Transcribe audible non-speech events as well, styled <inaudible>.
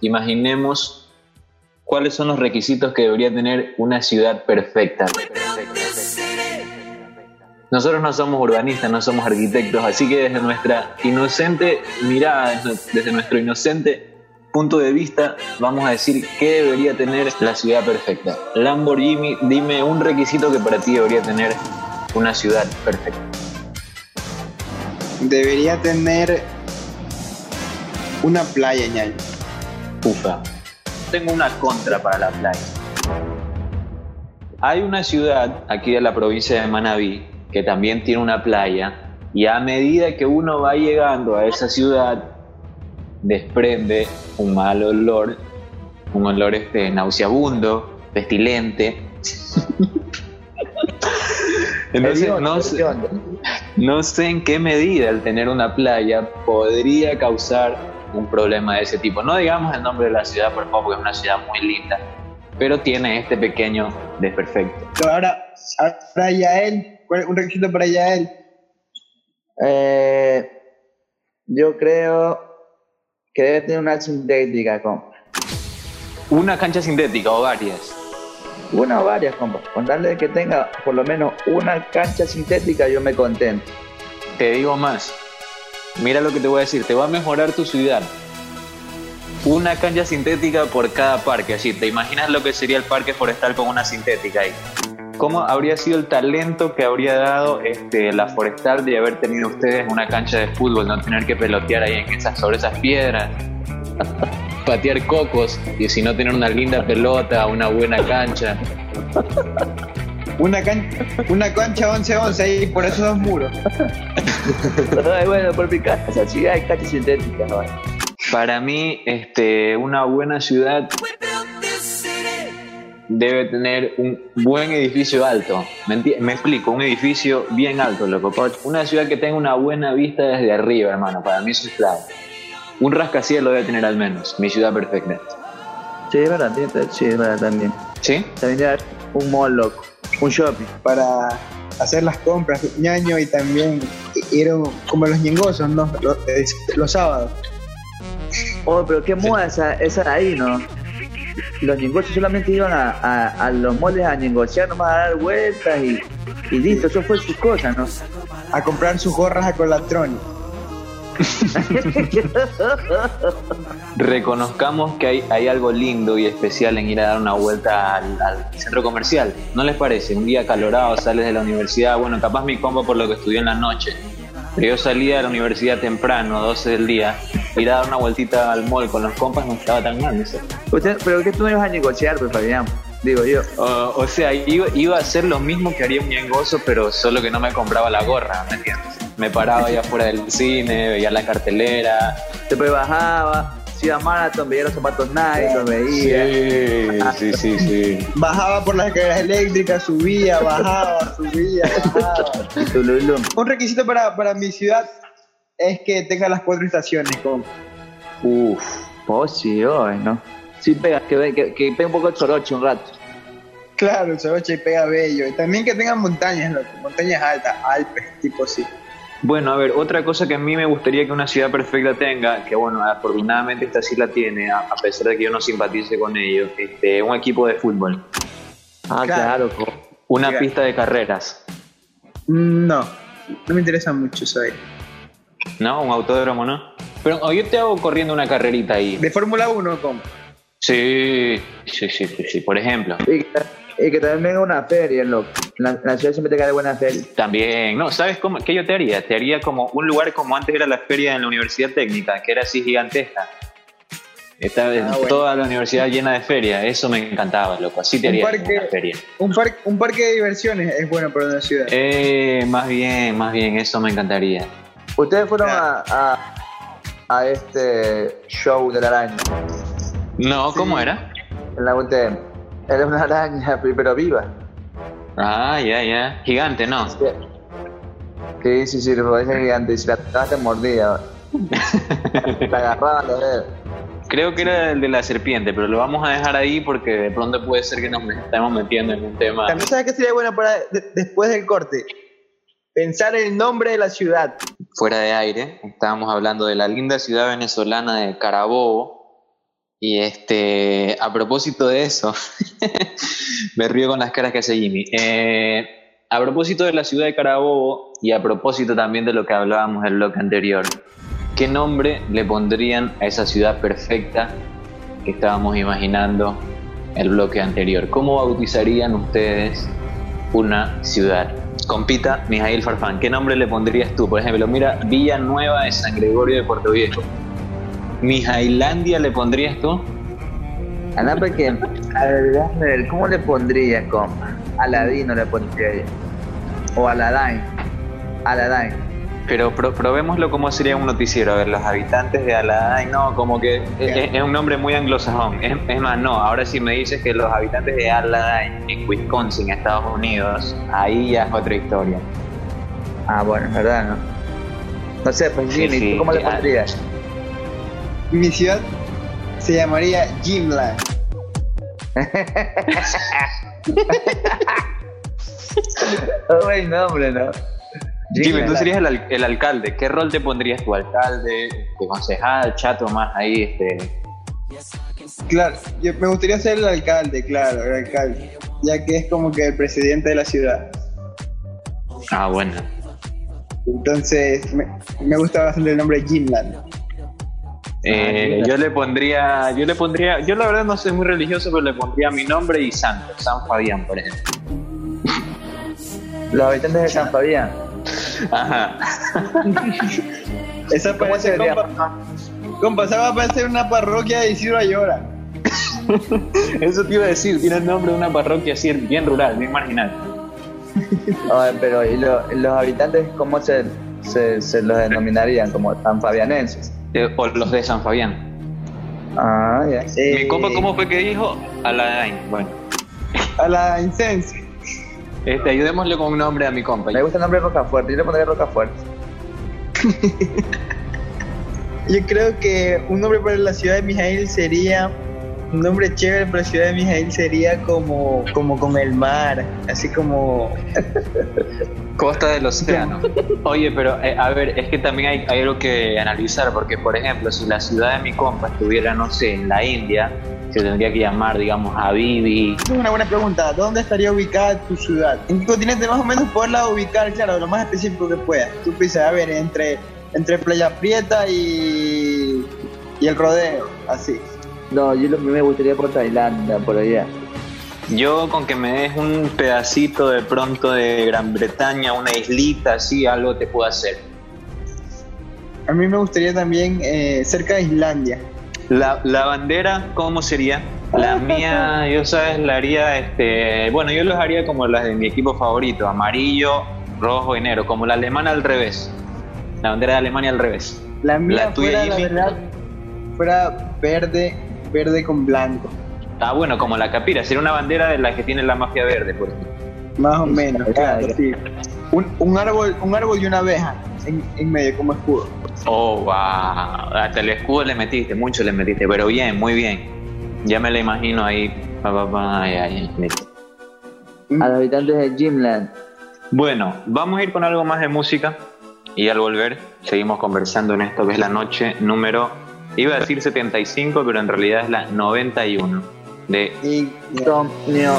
imaginemos cuáles son los requisitos que debería tener una ciudad perfecta. Nosotros no somos urbanistas, no somos arquitectos, así que desde nuestra inocente mirada, desde nuestro inocente punto de vista, vamos a decir qué debería tener la ciudad perfecta. Lamborghini, dime un requisito que para ti debería tener una ciudad perfecta. Debería tener una playa, ñaño. Tengo una contra para la playa. Hay una ciudad aquí de la provincia de Manabí que también tiene una playa y a medida que uno va llegando a esa ciudad desprende un mal olor, un olor este, nauseabundo, pestilente. <laughs> Entonces, no sé, no sé en qué medida el tener una playa podría causar un problema de ese tipo. No digamos el nombre de la ciudad, por favor, porque es una ciudad muy linda, pero tiene este pequeño desperfecto. Ahora, para Yael, un requisito para Yael. Eh, yo creo que debe tener una sintética, compa. ¿Una cancha sintética o varias? Una o varias, compa. Con darle que tenga por lo menos una cancha sintética, yo me contento. Te digo más. Mira lo que te voy a decir. Te va a mejorar tu ciudad. Una cancha sintética por cada parque. Así, ¿te imaginas lo que sería el parque forestal con una sintética ahí? ¿Cómo habría sido el talento que habría dado este, la forestal de haber tenido ustedes una cancha de fútbol, no tener que pelotear ahí en esas, sobre esas piedras, <laughs> patear cocos y si no tener una linda pelota, una buena cancha? Una, cancha una cancha 11-11 ahí por esos dos muros. <laughs> bueno, por mi casa sí hay canchas sintéticas. Para mí, este, una buena ciudad debe tener un buen edificio alto. ¿Me, explico, un edificio bien alto, loco. Una ciudad que tenga una buena vista desde arriba, hermano. Para mí eso es clave. Un rascacielos debe tener al menos. Mi ciudad perfecta. Sí, es verdad, sí, es verdad también. ¿Sí? También debe haber un mall, loco. Un shopping. Para hacer las compras, ñaño, y también ir como los ñengosos, ¿no? Los, sábados. Oh, pero qué moda esa, esa ahí, ¿no? los ñengocios solamente iban a, a, los moles a negociar, nomás a dar vueltas y, y listo, eso fue su cosa, ¿no? A comprar sus gorras a Colatrón. Reconozcamos que hay, hay, algo lindo y especial en ir a dar una vuelta al, centro comercial. ¿No les parece? Un día calorado, sales de la universidad, bueno, capaz mi compa por lo que estudió en la noche. Pero yo salía de la universidad temprano, 12 del día, ir a dar una vueltita al mall con los compas no estaba tan mal, ¿Usted, ¿Pero qué tú me ibas a negociar, pues, Fabián? Digo yo. o sea, iba, iba, a hacer lo mismo que haría un ñengoso, pero solo que no me compraba la gorra, ¿me entiendes? Me paraba allá afuera del cine, veía la cartelera. Después bajaba, si iba a Marathon, veía los zapatos Nike, los veía. Sí, sí, sí, sí. Bajaba por las escaleras eléctricas, subía, bajaba, subía, bajaba. Un requisito para, para mi ciudad es que tenga las cuatro estaciones, con. Uf, sí, hoy, ¿no? Sí, pega, que, que, que pega un poco el soroche un rato. Claro, el soroche pega bello. Y también que tenga montañas, montañas altas, Alpes, tipo sí. Bueno, a ver, otra cosa que a mí me gustaría que una ciudad perfecta tenga, que bueno, afortunadamente esta sí la tiene, a, pesar de que yo no simpatice con ellos, este, un equipo de fútbol. Ah, claro. Una pista de carreras. No, no me interesa mucho eso ahí. No, un autódromo, ¿no? Pero yo te hago corriendo una carrerita ahí. ¿De Fórmula 1 cómo? Sí, sí, sí, sí, sí, por ejemplo. Y que también venga una feria, loco. La, la ciudad siempre te cae buena feria. También, no, ¿sabes cómo, qué yo te haría? Te haría como un lugar como antes era la feria en la Universidad Técnica, que era así gigantesca. Estaba ah, toda la universidad llena de feria, eso me encantaba, loco. Así te haría una feria. Un, un parque de diversiones es bueno para una ciudad. Eh, más bien, más bien, eso me encantaría. ¿Ustedes fueron a, a, este show de la araña? No, ¿cómo era? En la UTM. Era una araña, pero viva. Ah, ya, ya. Gigante, ¿no? Sí, sí, sí, parece gigante. Y si la te mordía. <laughs> te agarraba los dedos. Creo que era el de la serpiente, pero lo vamos a dejar ahí porque de pronto puede ser que nos estemos metiendo en un tema. También sabes que sería bueno para después del corte. Pensar en el nombre de la ciudad. Fuera de aire, estábamos hablando de la linda ciudad venezolana de Carabobo, Y este, a propósito de eso, <laughs> me río con las caras que hace Jimmy. Eh, a propósito de la ciudad de Carabobo y a propósito también de lo que hablábamos en el bloque anterior, ¿qué nombre le pondrían a esa ciudad perfecta que estábamos imaginando el bloque anterior? ¿Cómo bautizarían ustedes una ciudad? Compita, Mijail Farfán, ¿qué nombre le pondrías tú? Por ejemplo, mira, Villa Nueva de San Gregorio de Puerto Viejo. ¿Mijailandia le pondrías tú? A la porque, a ver, ¿cómo le pondría, compa? Aladino le pondría O Aladine. Aladine. Pero probémoslo como sería un noticiero. A ver, los habitantes de Aladine, no, como que es, un nombre muy anglosajón. Es, es, más, no, ahora si me dices que los habitantes de Aladine, en Wisconsin, Estados Unidos, ahí ya es otra historia. Ah, bueno, es verdad, ¿no? No sé, pues Jimmy, ¿cómo le pondrías? Mi ciudad se llamaría Jimland. <laughs> Buen nombre, ¿no? Jimmy, tú serías el, alcalde. ¿Qué rol te pondrías tu alcalde, de concejal, chato más ahí? Este... Claro, me gustaría ser el alcalde, claro, el alcalde, ya que es como que el presidente de la ciudad. Ah, bueno. Entonces, me, me gusta bastante el nombre Jimland. Eh, yo le pondría, yo le pondría, yo la verdad no soy muy religioso, pero le pondría mi nombre y santo, San Fabián, por ejemplo. Los habitantes de San Fabián. Ajá. <laughs> esa parece, compa, compa, esa va a parecer una parroquia de Isidro Ayora. <laughs> Eso te iba a decir, tiene el nombre de una parroquia así bien rural, bien marginal. <laughs> pero ¿y los habitantes cómo se, se, se los denominarían? ¿Como sanfabianenses? o los de San Fabián. Ah, ya. ¿Mi compa cómo fue que dijo? A la Bueno. A la Incense. Este, ayudémosle con un nombre a mi compa. Me gusta el nombre Rocafuerte, yo le pondría Rocafuerte. <laughs> yo creo que un nombre para la ciudad de Mijail sería un nombre chévere para la ciudad de Mijail sería como, como con el mar, así como... Costa del océano. Oye, pero eh, a ver, es que también hay, hay, algo que analizar, porque por ejemplo, si la ciudad de mi compa estuviera, no sé, en la India, se tendría que llamar, digamos, Habibi. Es una buena pregunta. ¿Dónde estaría ubicada tu ciudad? ¿En qué continente más o menos poderla ubicar? Claro, lo más específico que puedas. Tú piensas, a ver, entre, entre Playa Prieta y, y el rodeo, así. No, yo lo que me gustaría por Tailandia, por allá. Yo con que me des un pedacito de pronto de Gran Bretaña, una islita así, algo te puedo hacer. A mí me gustaría también eh, cerca de Islandia. La, la, bandera, ¿cómo sería? La <laughs> mía, yo sabes, la haría, este, bueno, yo los haría como las de mi equipo favorito, amarillo, rojo y negro, como la alemana al revés. La bandera de Alemania al revés. La mía fuera, la verdad, fuera verde, verde con blanco. Ah, bueno, como la capira, sería una bandera de la que tiene la mafia verde, por ejemplo. Más o menos, claro, sí. Un, un, árbol, un árbol y una abeja en, en medio como escudo. Oh, wow. Hasta el escudo le metiste, mucho le metiste, pero bien, muy bien. Ya me lo imagino ahí. Pa, pa, pa, ay, ay, A los habitantes de Gymland. Bueno, vamos a ir con algo más de música y al volver seguimos conversando en esto que es la noche número, iba a decir 75, pero en realidad es la 91 de Insomnio.